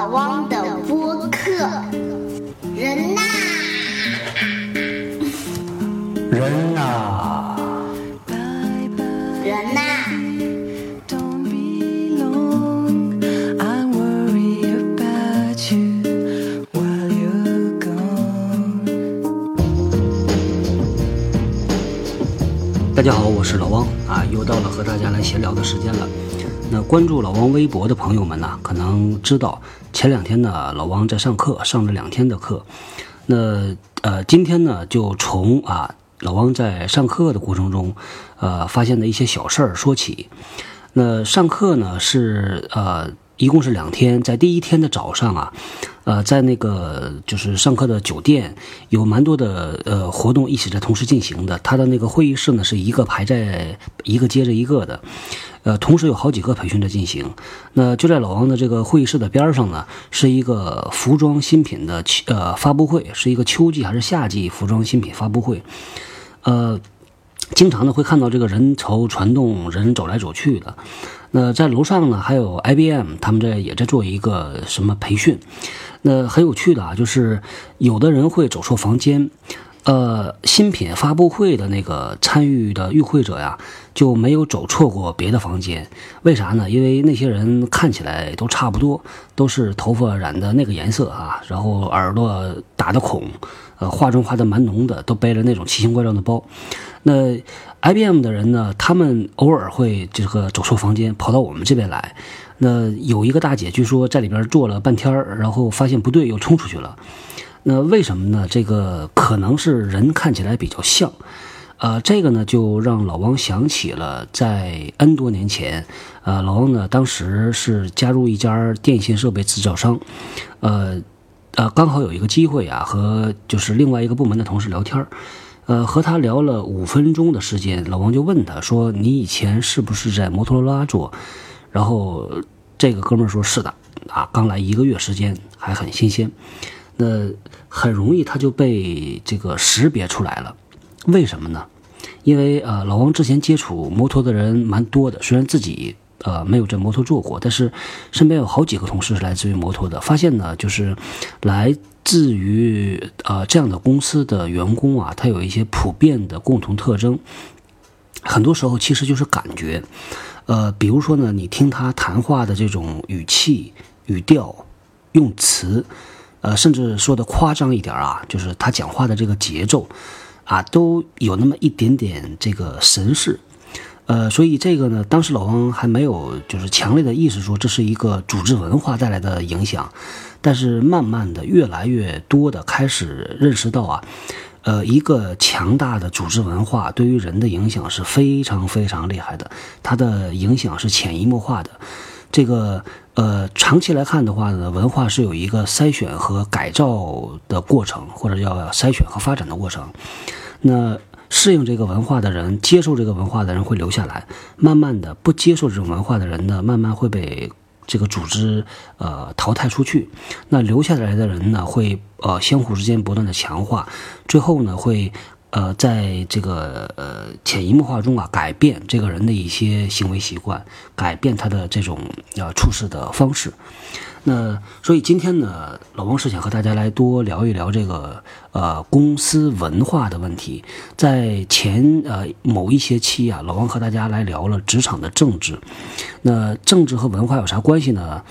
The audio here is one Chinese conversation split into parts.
老汪的播客，人呐，人呐，人呐.大家好，我是老汪啊，又到了和大家来闲聊的时间了。那关注老汪微博的朋友们呢，可能知道前两天呢，老王在上课，上了两天的课。那呃，今天呢，就从啊老王在上课的过程中，呃，发现的一些小事儿说起。那上课呢是呃，一共是两天，在第一天的早上啊，呃，在那个就是上课的酒店有蛮多的呃活动一起在同时进行的。他的那个会议室呢是一个排在一个接着一个的，呃，同时有好几个培训在进行。那就在老王的这个会议室的边上呢，是一个服装新品的呃发布会，是一个秋季还是夏季服装新品发布会，呃。经常呢会看到这个人潮传动，人走来走去的。那在楼上呢，还有 IBM，他们在也在做一个什么培训。那很有趣的啊，就是有的人会走错房间。呃，新品发布会的那个参与的与会者呀，就没有走错过别的房间。为啥呢？因为那些人看起来都差不多，都是头发染的那个颜色啊，然后耳朵打的孔，呃，化妆化的蛮浓的，都背着那种奇形怪状的包。那 IBM 的人呢，他们偶尔会这个走错房间，跑到我们这边来。那有一个大姐，据说在里边坐了半天，然后发现不对，又冲出去了。那为什么呢？这个可能是人看起来比较像，呃，这个呢就让老王想起了在 N 多年前，呃，老王呢当时是加入一家电信设备制造商，呃，呃，刚好有一个机会啊，和就是另外一个部门的同事聊天，呃，和他聊了五分钟的时间，老王就问他说：“你以前是不是在摩托罗拉做？”然后这个哥们儿说是的，啊，刚来一个月时间，还很新鲜。那很容易他就被这个识别出来了，为什么呢？因为呃，老王之前接触摩托的人蛮多的，虽然自己呃没有这摩托做过，但是身边有好几个同事是来自于摩托的，发现呢，就是来自于呃这样的公司的员工啊，他有一些普遍的共同特征，很多时候其实就是感觉，呃，比如说呢，你听他谈话的这种语气、语调、用词。呃，甚至说的夸张一点啊，就是他讲话的这个节奏，啊，都有那么一点点这个神似。呃，所以这个呢，当时老王还没有就是强烈的意识说这是一个组织文化带来的影响，但是慢慢的越来越多的开始认识到啊，呃，一个强大的组织文化对于人的影响是非常非常厉害的，它的影响是潜移默化的。这个呃，长期来看的话呢，文化是有一个筛选和改造的过程，或者叫筛选和发展的过程。那适应这个文化的人，接受这个文化的人会留下来，慢慢的不接受这种文化的人呢，慢慢会被这个组织呃淘汰出去。那留下来的人呢，会呃相互之间不断的强化，最后呢会。呃，在这个呃潜移默化中啊，改变这个人的一些行为习惯，改变他的这种呃处事的方式。那所以今天呢，老王是想和大家来多聊一聊这个呃公司文化的问题。在前呃某一些期啊，老王和大家来聊了职场的政治。那政治和文化有啥关系呢？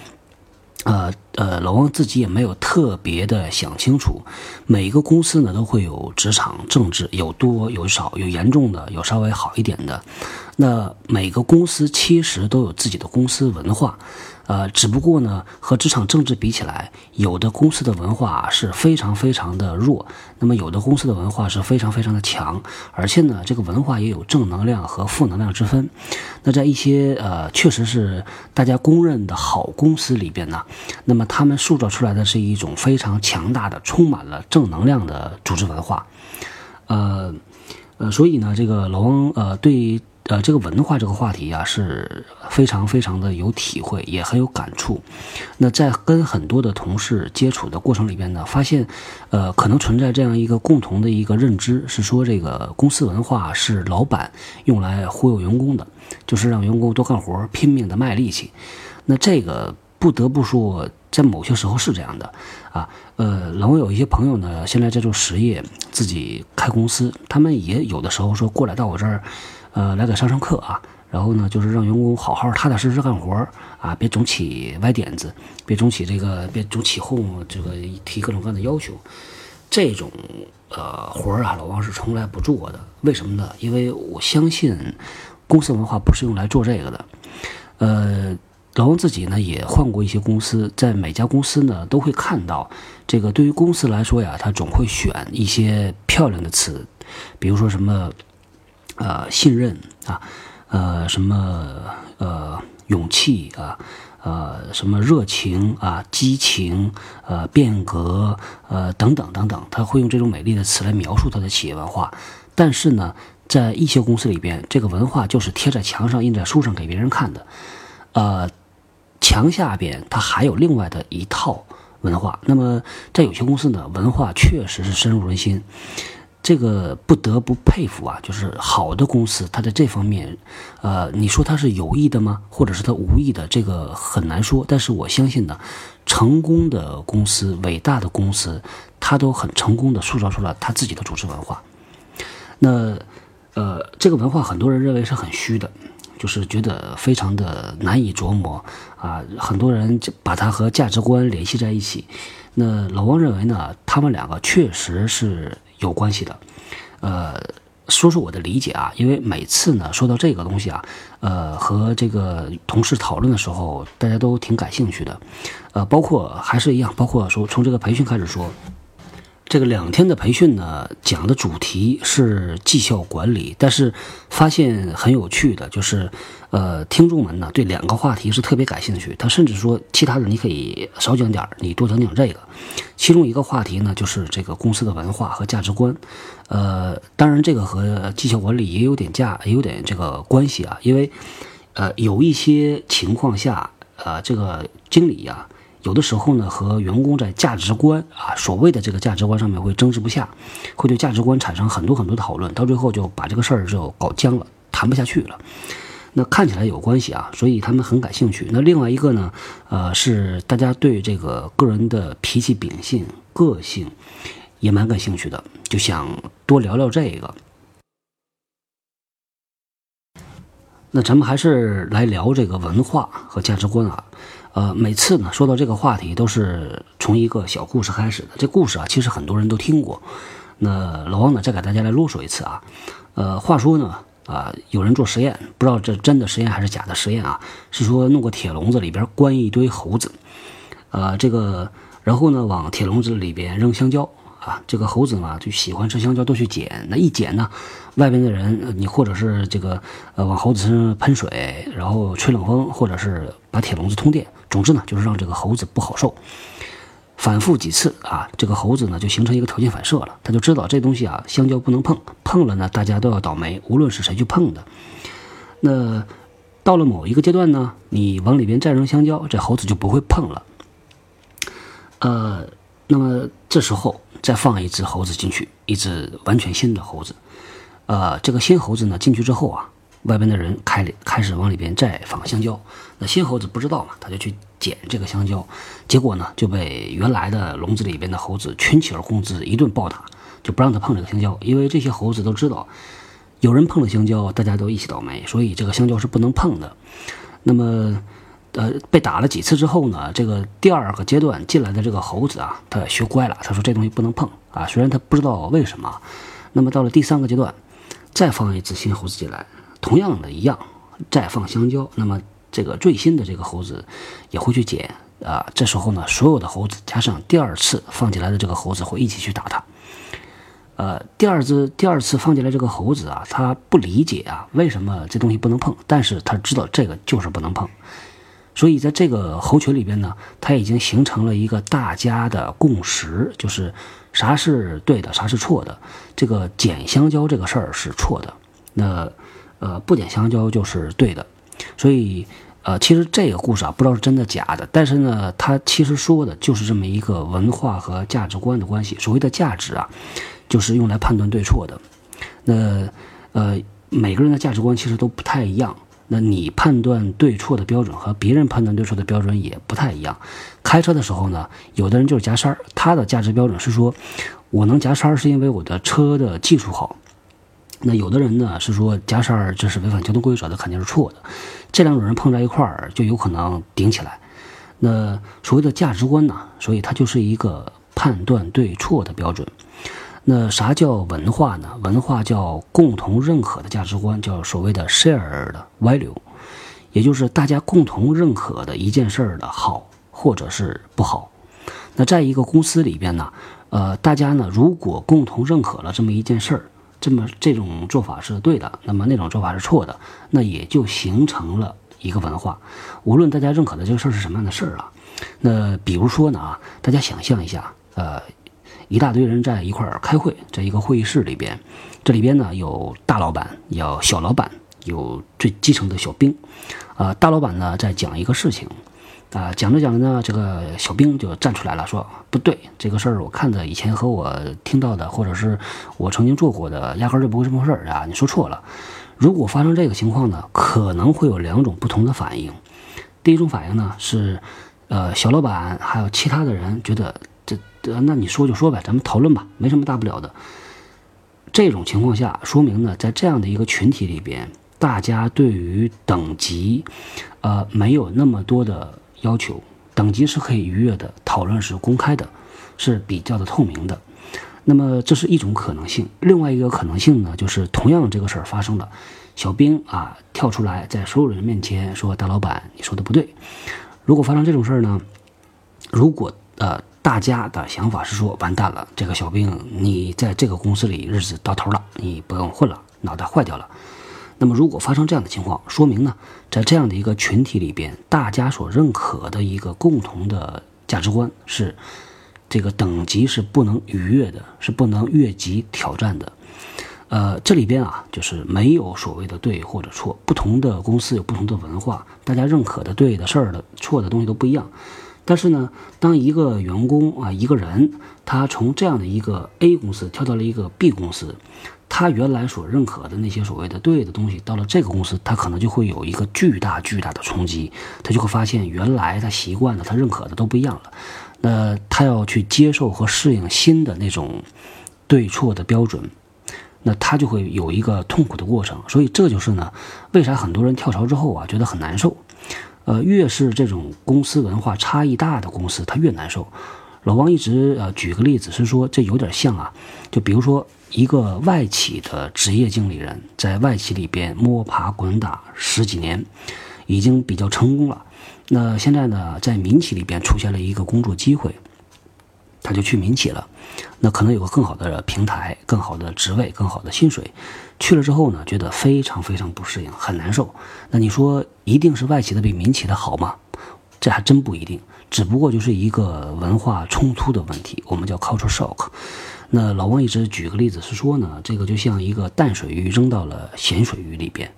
呃呃，老王自己也没有特别的想清楚。每一个公司呢都会有职场政治，有多有少，有严重的，有稍微好一点的。那每个公司其实都有自己的公司文化，呃，只不过呢和职场政治比起来，有的公司的文化是非常非常的弱，那么有的公司的文化是非常非常的强，而且呢这个文化也有正能量和负能量之分。那在一些呃确实是大家公认的好公司里边呢，那么他们塑造出来的是一种非常强大的、充满了正能量的组织文化，呃呃，所以呢，这个老王呃对呃这个文化这个话题啊是非常非常的有体会，也很有感触。那在跟很多的同事接触的过程里边呢，发现呃可能存在这样一个共同的一个认知，是说这个公司文化是老板用来忽悠员工的，就是让员工多干活，拼命的卖力气。那这个不得不说，在某些时候是这样的，啊，呃，然后有一些朋友呢，现在在做实业，自己开公司，他们也有的时候说过来到我这儿，呃，来给上上课啊，然后呢，就是让员工好好踏踏实实干活啊，别总起歪点子，别总起这个，别总起哄，这个提各种各样的要求，这种呃活儿啊，老王是从来不做的。为什么呢？因为我相信公司文化不是用来做这个的，呃。老王自己呢也换过一些公司，在每家公司呢都会看到，这个对于公司来说呀，他总会选一些漂亮的词，比如说什么，呃，信任啊，呃，什么呃，勇气啊，呃，什么热情啊，激情，呃，变革，呃，等等等等，他会用这种美丽的词来描述他的企业文化。但是呢，在一些公司里边，这个文化就是贴在墙上、印在书上给别人看的，呃。墙下边它还有另外的一套文化，那么在有些公司呢，文化确实是深入人心，这个不得不佩服啊，就是好的公司，它在这方面，呃，你说它是有意的吗？或者是它无意的？这个很难说。但是我相信呢，成功的公司、伟大的公司，它都很成功的塑造出了它自己的组织文化。那，呃，这个文化很多人认为是很虚的。就是觉得非常的难以琢磨啊，很多人就把它和价值观联系在一起。那老汪认为呢，他们两个确实是有关系的。呃，说说我的理解啊，因为每次呢说到这个东西啊，呃，和这个同事讨论的时候，大家都挺感兴趣的。呃，包括还是一样，包括说从这个培训开始说。这个两天的培训呢，讲的主题是绩效管理，但是发现很有趣的就是，呃，听众们呢对两个话题是特别感兴趣，他甚至说其他的你可以少讲点你多讲讲这个。其中一个话题呢就是这个公司的文化和价值观，呃，当然这个和绩效管理也有点价，也有点这个关系啊，因为，呃，有一些情况下，呃，这个经理呀。有的时候呢，和员工在价值观啊，所谓的这个价值观上面会争执不下，会对价值观产生很多很多的讨论，到最后就把这个事儿就搞僵了，谈不下去了。那看起来有关系啊，所以他们很感兴趣。那另外一个呢，呃，是大家对这个个人的脾气秉性、个性也蛮感兴趣的，就想多聊聊这个。那咱们还是来聊这个文化和价值观啊。呃，每次呢说到这个话题，都是从一个小故事开始的。这故事啊，其实很多人都听过。那老王呢，再给大家来啰嗦一次啊。呃，话说呢，啊，有人做实验，不知道这真的实验还是假的实验啊？是说弄个铁笼子里边关一堆猴子，呃，这个然后呢往铁笼子里边扔香蕉啊。这个猴子嘛就喜欢吃香蕉，都去捡。那一捡呢，外边的人你或者是这个呃往猴子身上喷水，然后吹冷风，或者是把铁笼子通电。总之呢，就是让这个猴子不好受。反复几次啊，这个猴子呢就形成一个条件反射了，他就知道这东西啊，香蕉不能碰，碰了呢大家都要倒霉，无论是谁去碰的。那到了某一个阶段呢，你往里边再扔香蕉，这猴子就不会碰了。呃，那么这时候再放一只猴子进去，一只完全新的猴子。呃，这个新猴子呢进去之后啊。外边的人开里开始往里边再放香蕉，那新猴子不知道嘛，他就去捡这个香蕉，结果呢就被原来的笼子里边的猴子群起而攻之，一顿暴打，就不让他碰这个香蕉，因为这些猴子都知道，有人碰了香蕉，大家都一起倒霉，所以这个香蕉是不能碰的。那么，呃，被打了几次之后呢，这个第二个阶段进来的这个猴子啊，他学乖了，他说这东西不能碰啊，虽然他不知道为什么。那么到了第三个阶段，再放一只新猴子进来。同样的一样，再放香蕉，那么这个最新的这个猴子也会去捡啊。这时候呢，所有的猴子加上第二次放进来的这个猴子会一起去打它。呃，第二只第二次放进来这个猴子啊，他不理解啊，为什么这东西不能碰？但是他知道这个就是不能碰。所以在这个猴群里边呢，它已经形成了一个大家的共识，就是啥是对的，啥是错的。这个捡香蕉这个事儿是错的。那。呃，不点香蕉就是对的，所以，呃，其实这个故事啊，不知道是真的假的，但是呢，它其实说的就是这么一个文化和价值观的关系。所谓的价值啊，就是用来判断对错的。那，呃，每个人的价值观其实都不太一样。那你判断对错的标准和别人判断对错的标准也不太一样。开车的时候呢，有的人就是夹刹儿，他的价值标准是说，我能夹刹儿是因为我的车的技术好。那有的人呢是说夹刹儿这是违反交通规则的，肯定是错的。这两种人碰在一块儿就有可能顶起来。那所谓的价值观呢，所以它就是一个判断对错的标准。那啥叫文化呢？文化叫共同认可的价值观，叫所谓的 share 的 value，也就是大家共同认可的一件事儿的好或者是不好。那在一个公司里边呢，呃，大家呢如果共同认可了这么一件事儿，这么这种做法是对的，那么那种做法是错的，那也就形成了一个文化。无论大家认可的这个事儿是什么样的事儿啊，那比如说呢啊，大家想象一下，呃。一大堆人在一块儿开会，在一个会议室里边，这里边呢有大老板，有小老板，有最基层的小兵。啊，大老板呢在讲一个事情，啊，讲着讲着呢，这个小兵就站出来了，说不对，这个事儿我看的以前和我听到的，或者是我曾经做过的，压根儿就不会这么回事儿啊，你说错了。如果发生这个情况呢，可能会有两种不同的反应。第一种反应呢是，呃，小老板还有其他的人觉得。呃，那你说就说呗，咱们讨论吧，没什么大不了的。这种情况下，说明呢，在这样的一个群体里边，大家对于等级，呃，没有那么多的要求，等级是可以逾越的，讨论是公开的，是比较的透明的。那么这是一种可能性。另外一个可能性呢，就是同样这个事儿发生了，小兵啊跳出来，在所有人面前说：“大老板，你说的不对。”如果发生这种事儿呢，如果呃。大家的想法是说，完蛋了，这个小兵，你在这个公司里日子到头了，你不用混了，脑袋坏掉了。那么，如果发生这样的情况，说明呢，在这样的一个群体里边，大家所认可的一个共同的价值观是，这个等级是不能逾越的，是不能越级挑战的。呃，这里边啊，就是没有所谓的对或者错，不同的公司有不同的文化，大家认可的对的事儿的错的东西都不一样。但是呢，当一个员工啊，一个人，他从这样的一个 A 公司跳到了一个 B 公司，他原来所认可的那些所谓的对的东西，到了这个公司，他可能就会有一个巨大巨大的冲击，他就会发现原来他习惯的、他认可的都不一样了。那他要去接受和适应新的那种对错的标准，那他就会有一个痛苦的过程。所以这就是呢，为啥很多人跳槽之后啊，觉得很难受。呃，越是这种公司文化差异大的公司，他越难受。老王一直呃举个例子是说，这有点像啊，就比如说一个外企的职业经理人，在外企里边摸爬滚打十几年，已经比较成功了。那现在呢，在民企里边出现了一个工作机会，他就去民企了。那可能有个更好的平台、更好的职位、更好的薪水。去了之后呢，觉得非常非常不适应，很难受。那你说一定是外企的比民企的好吗？这还真不一定，只不过就是一个文化冲突的问题，我们叫 culture shock。那老王一直举个例子是说呢，这个就像一个淡水鱼扔到了咸水鱼里边，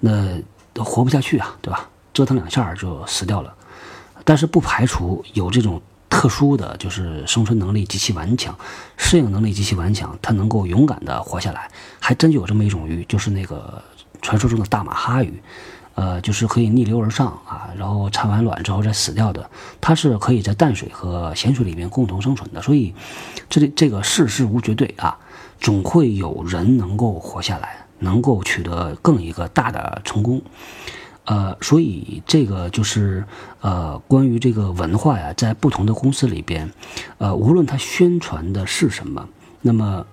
那活不下去啊，对吧？折腾两下就死掉了。但是不排除有这种。特殊的就是生存能力极其顽强，适应能力极其顽强，它能够勇敢地活下来。还真有这么一种鱼，就是那个传说中的大马哈鱼，呃，就是可以逆流而上啊，然后产完卵之后再死掉的。它是可以在淡水和咸水里面共同生存的。所以，这里这个世事无绝对啊，总会有人能够活下来，能够取得更一个大的成功。呃，所以这个就是呃，关于这个文化呀，在不同的公司里边，呃，无论它宣传的是什么，那么，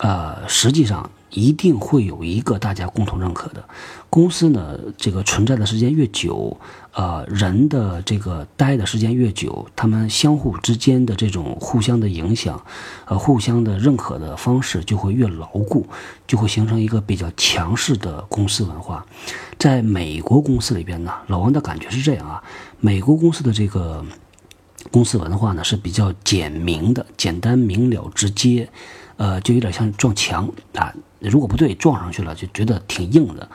呃，实际上。一定会有一个大家共同认可的公司呢。这个存在的时间越久，呃，人的这个待的时间越久，他们相互之间的这种互相的影响，呃，互相的认可的方式就会越牢固，就会形成一个比较强势的公司文化。在美国公司里边呢，老王的感觉是这样啊，美国公司的这个公司文化呢是比较简明的，简单明了直接，呃，就有点像撞墙啊。如果不对，撞上去了就觉得挺硬的。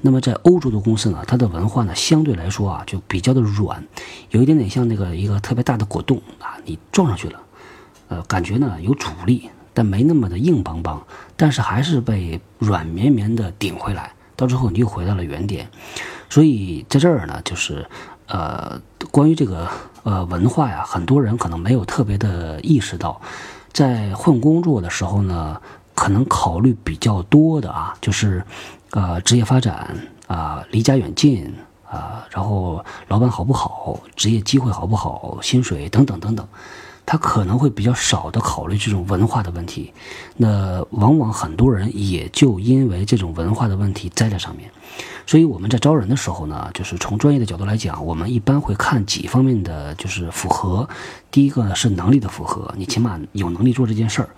那么在欧洲的公司呢，它的文化呢相对来说啊就比较的软，有一点点像那个一个特别大的果冻啊，你撞上去了，呃，感觉呢有阻力，但没那么的硬邦邦，但是还是被软绵绵的顶回来，到最后你又回到了原点。所以在这儿呢，就是呃，关于这个呃文化呀，很多人可能没有特别的意识到，在换工作的时候呢，可能考虑比较多的啊，就是呃职业发展啊，离家远近啊，然后老板好不好，职业机会好不好，薪水等等等等。他可能会比较少的考虑这种文化的问题，那往往很多人也就因为这种文化的问题栽在上面，所以我们在招人的时候呢，就是从专业的角度来讲，我们一般会看几方面的就是符合。第一个是能力的符合，你起码有能力做这件事儿。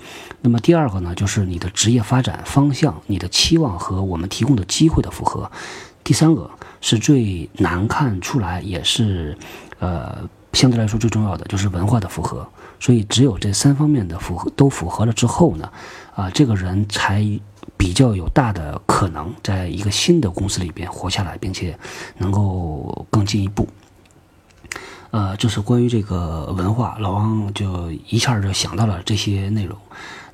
那么第二个呢就是你的职业发展方向、你的期望和我们提供的机会的符合。第三个是最难看出来，也是呃。相对来说最重要的就是文化的符合，所以只有这三方面的符合都符合了之后呢，啊，这个人才比较有大的可能在一个新的公司里边活下来，并且能够更进一步。呃，就是关于这个文化，老王就一下就想到了这些内容。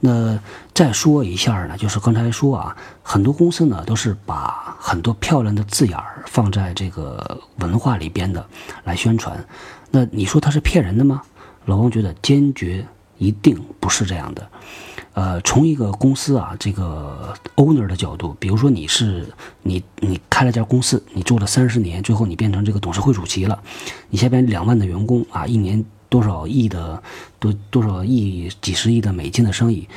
那再说一下呢，就是刚才说啊，很多公司呢都是把很多漂亮的字眼儿放在这个文化里边的来宣传。那你说他是骗人的吗？老王觉得坚决一定不是这样的。呃，从一个公司啊，这个 owner 的角度，比如说你是你你开了家公司，你做了三十年，最后你变成这个董事会主席了，你下边两万的员工啊，一年多少亿的多多少亿几十亿的美金的生意。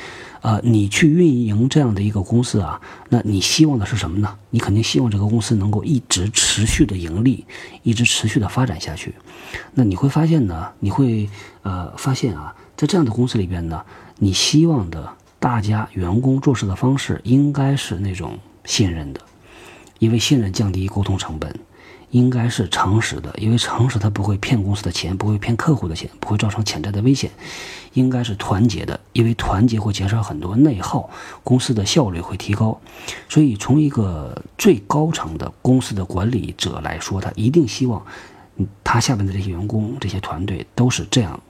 呃，你去运营这样的一个公司啊，那你希望的是什么呢？你肯定希望这个公司能够一直持续的盈利，一直持续的发展下去。那你会发现呢，你会呃发现啊，在这样的公司里边呢，你希望的大家员工做事的方式应该是那种信任的，因为信任降低沟通成本。应该是诚实的，因为诚实它不会骗公司的钱，不会骗客户的钱，不会造成潜在的危险。应该是团结的，因为团结会减少很多内耗，公司的效率会提高。所以，从一个最高层的公司的管理者来说，他一定希望，他下面的这些员工、这些团队都是这样，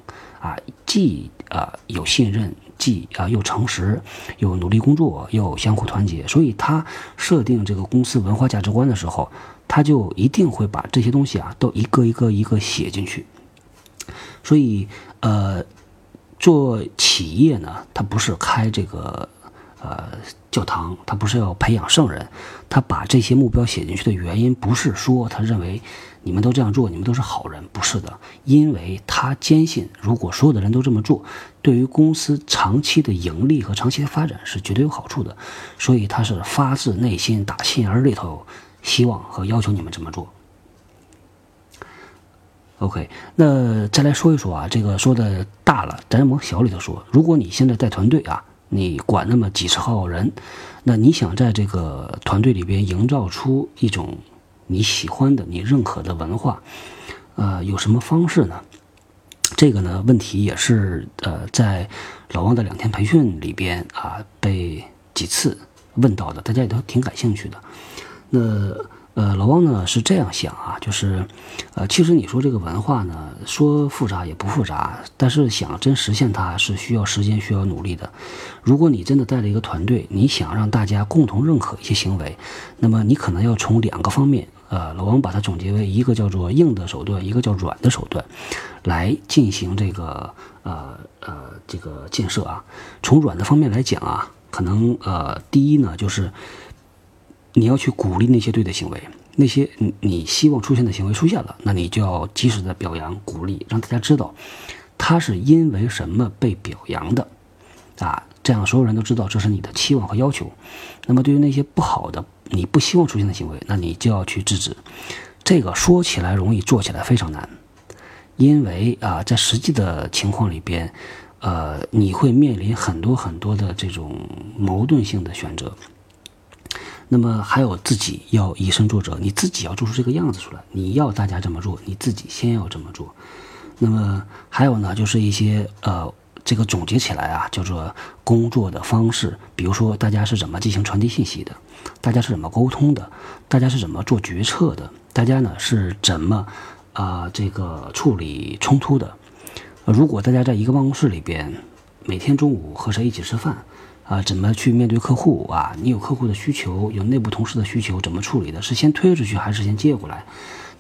啊，既啊有信任，既啊又诚实，又努力工作，又相互团结。所以他设定这个公司文化价值观的时候。他就一定会把这些东西啊，都一个一个一个写进去。所以，呃，做企业呢，他不是开这个呃教堂，他不是要培养圣人，他把这些目标写进去的原因，不是说他认为你们都这样做，你们都是好人，不是的，因为他坚信，如果所有的人都这么做，对于公司长期的盈利和长期的发展是绝对有好处的，所以他是发自内心打心眼里头。希望和要求你们这么做。OK，那再来说一说啊，这个说的大了，咱往小里头说。如果你现在带团队啊，你管那么几十号人，那你想在这个团队里边营造出一种你喜欢的、你认可的文化，呃，有什么方式呢？这个呢，问题也是呃，在老王的两天培训里边啊，被几次问到的，大家也都挺感兴趣的。那呃，老汪呢是这样想啊，就是，呃，其实你说这个文化呢，说复杂也不复杂，但是想真实现它是需要时间、需要努力的。如果你真的带了一个团队，你想让大家共同认可一些行为，那么你可能要从两个方面，呃，老王把它总结为一个叫做硬的手段，一个叫软的手段，来进行这个呃呃这个建设啊。从软的方面来讲啊，可能呃第一呢就是。你要去鼓励那些对的行为，那些你希望出现的行为出现了，那你就要及时的表扬鼓励，让大家知道他是因为什么被表扬的，啊，这样所有人都知道这是你的期望和要求。那么对于那些不好的、你不希望出现的行为，那你就要去制止。这个说起来容易，做起来非常难，因为啊，在实际的情况里边，呃，你会面临很多很多的这种矛盾性的选择。那么还有自己要以身作则，你自己要做出这个样子出来。你要大家这么做，你自己先要这么做。那么还有呢，就是一些呃，这个总结起来啊，叫做工作的方式。比如说，大家是怎么进行传递信息的？大家是怎么沟通的？大家是怎么做决策的？大家呢是怎么啊这个处理冲突的？如果大家在一个办公室里边，每天中午和谁一起吃饭？啊，怎么去面对客户啊？你有客户的需求，有内部同事的需求，怎么处理的？是先推出去还是先接过来？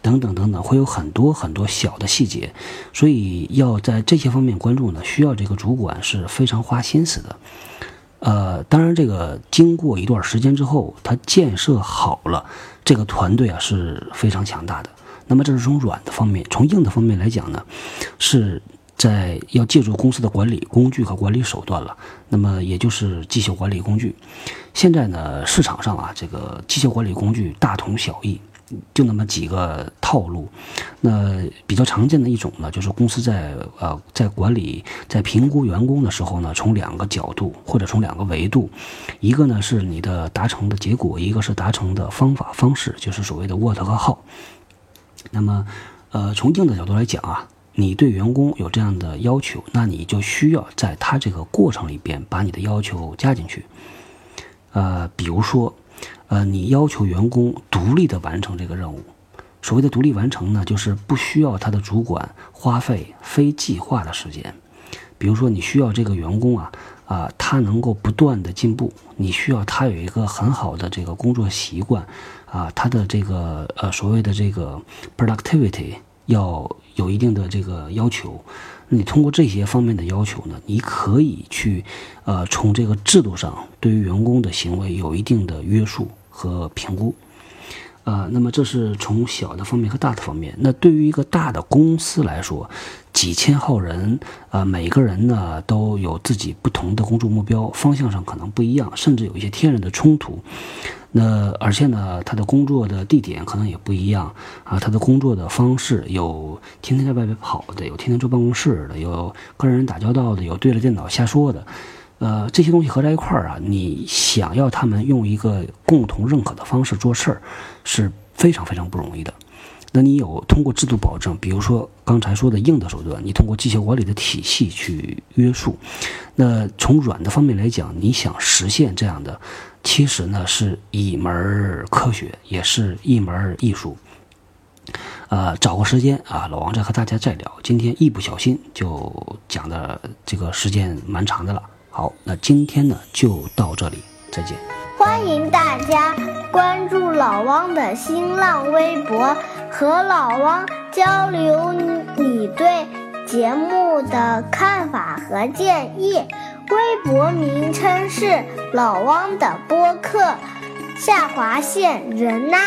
等等等等，会有很多很多小的细节，所以要在这些方面关注呢，需要这个主管是非常花心思的。呃，当然，这个经过一段时间之后，他建设好了，这个团队啊是非常强大的。那么这是从软的方面，从硬的方面来讲呢，是在要借助公司的管理工具和管理手段了。那么也就是绩效管理工具。现在呢，市场上啊，这个绩效管理工具大同小异。就那么几个套路，那比较常见的一种呢，就是公司在呃在管理在评估员工的时候呢，从两个角度或者从两个维度，一个呢是你的达成的结果，一个是达成的方法方式，就是所谓的 what 和 how。那么，呃，从硬的角度来讲啊，你对员工有这样的要求，那你就需要在他这个过程里边把你的要求加进去，呃，比如说。呃，你要求员工独立的完成这个任务。所谓的独立完成呢，就是不需要他的主管花费非计划的时间。比如说，你需要这个员工啊，啊，他能够不断的进步。你需要他有一个很好的这个工作习惯，啊，他的这个呃所谓的这个 productivity 要有一定的这个要求。你通过这些方面的要求呢，你可以去，呃，从这个制度上对于员工的行为有一定的约束和评估，啊，那么这是从小的方面和大的方面。那对于一个大的公司来说，几千号人，啊，每个人呢都有自己不同的工作目标，方向上可能不一样，甚至有一些天然的冲突。那而且呢，他的工作的地点可能也不一样啊，他的工作的方式有天天在外边跑的，有天天坐办公室的，有跟人打交道的，有对着电脑瞎说的，呃，这些东西合在一块儿啊，你想要他们用一个共同认可的方式做事儿，是非常非常不容易的。那你有通过制度保证，比如说刚才说的硬的手段，你通过绩效管理的体系去约束。那从软的方面来讲，你想实现这样的，其实呢是一门科学，也是一门艺术。呃，找个时间啊，老王再和大家再聊。今天一不小心就讲的这个时间蛮长的了。好，那今天呢就到这里，再见。欢迎大家关注老汪的新浪微博，和老汪交流你对节目的看法和建议。微博名称是老汪的播客，下划线人呐。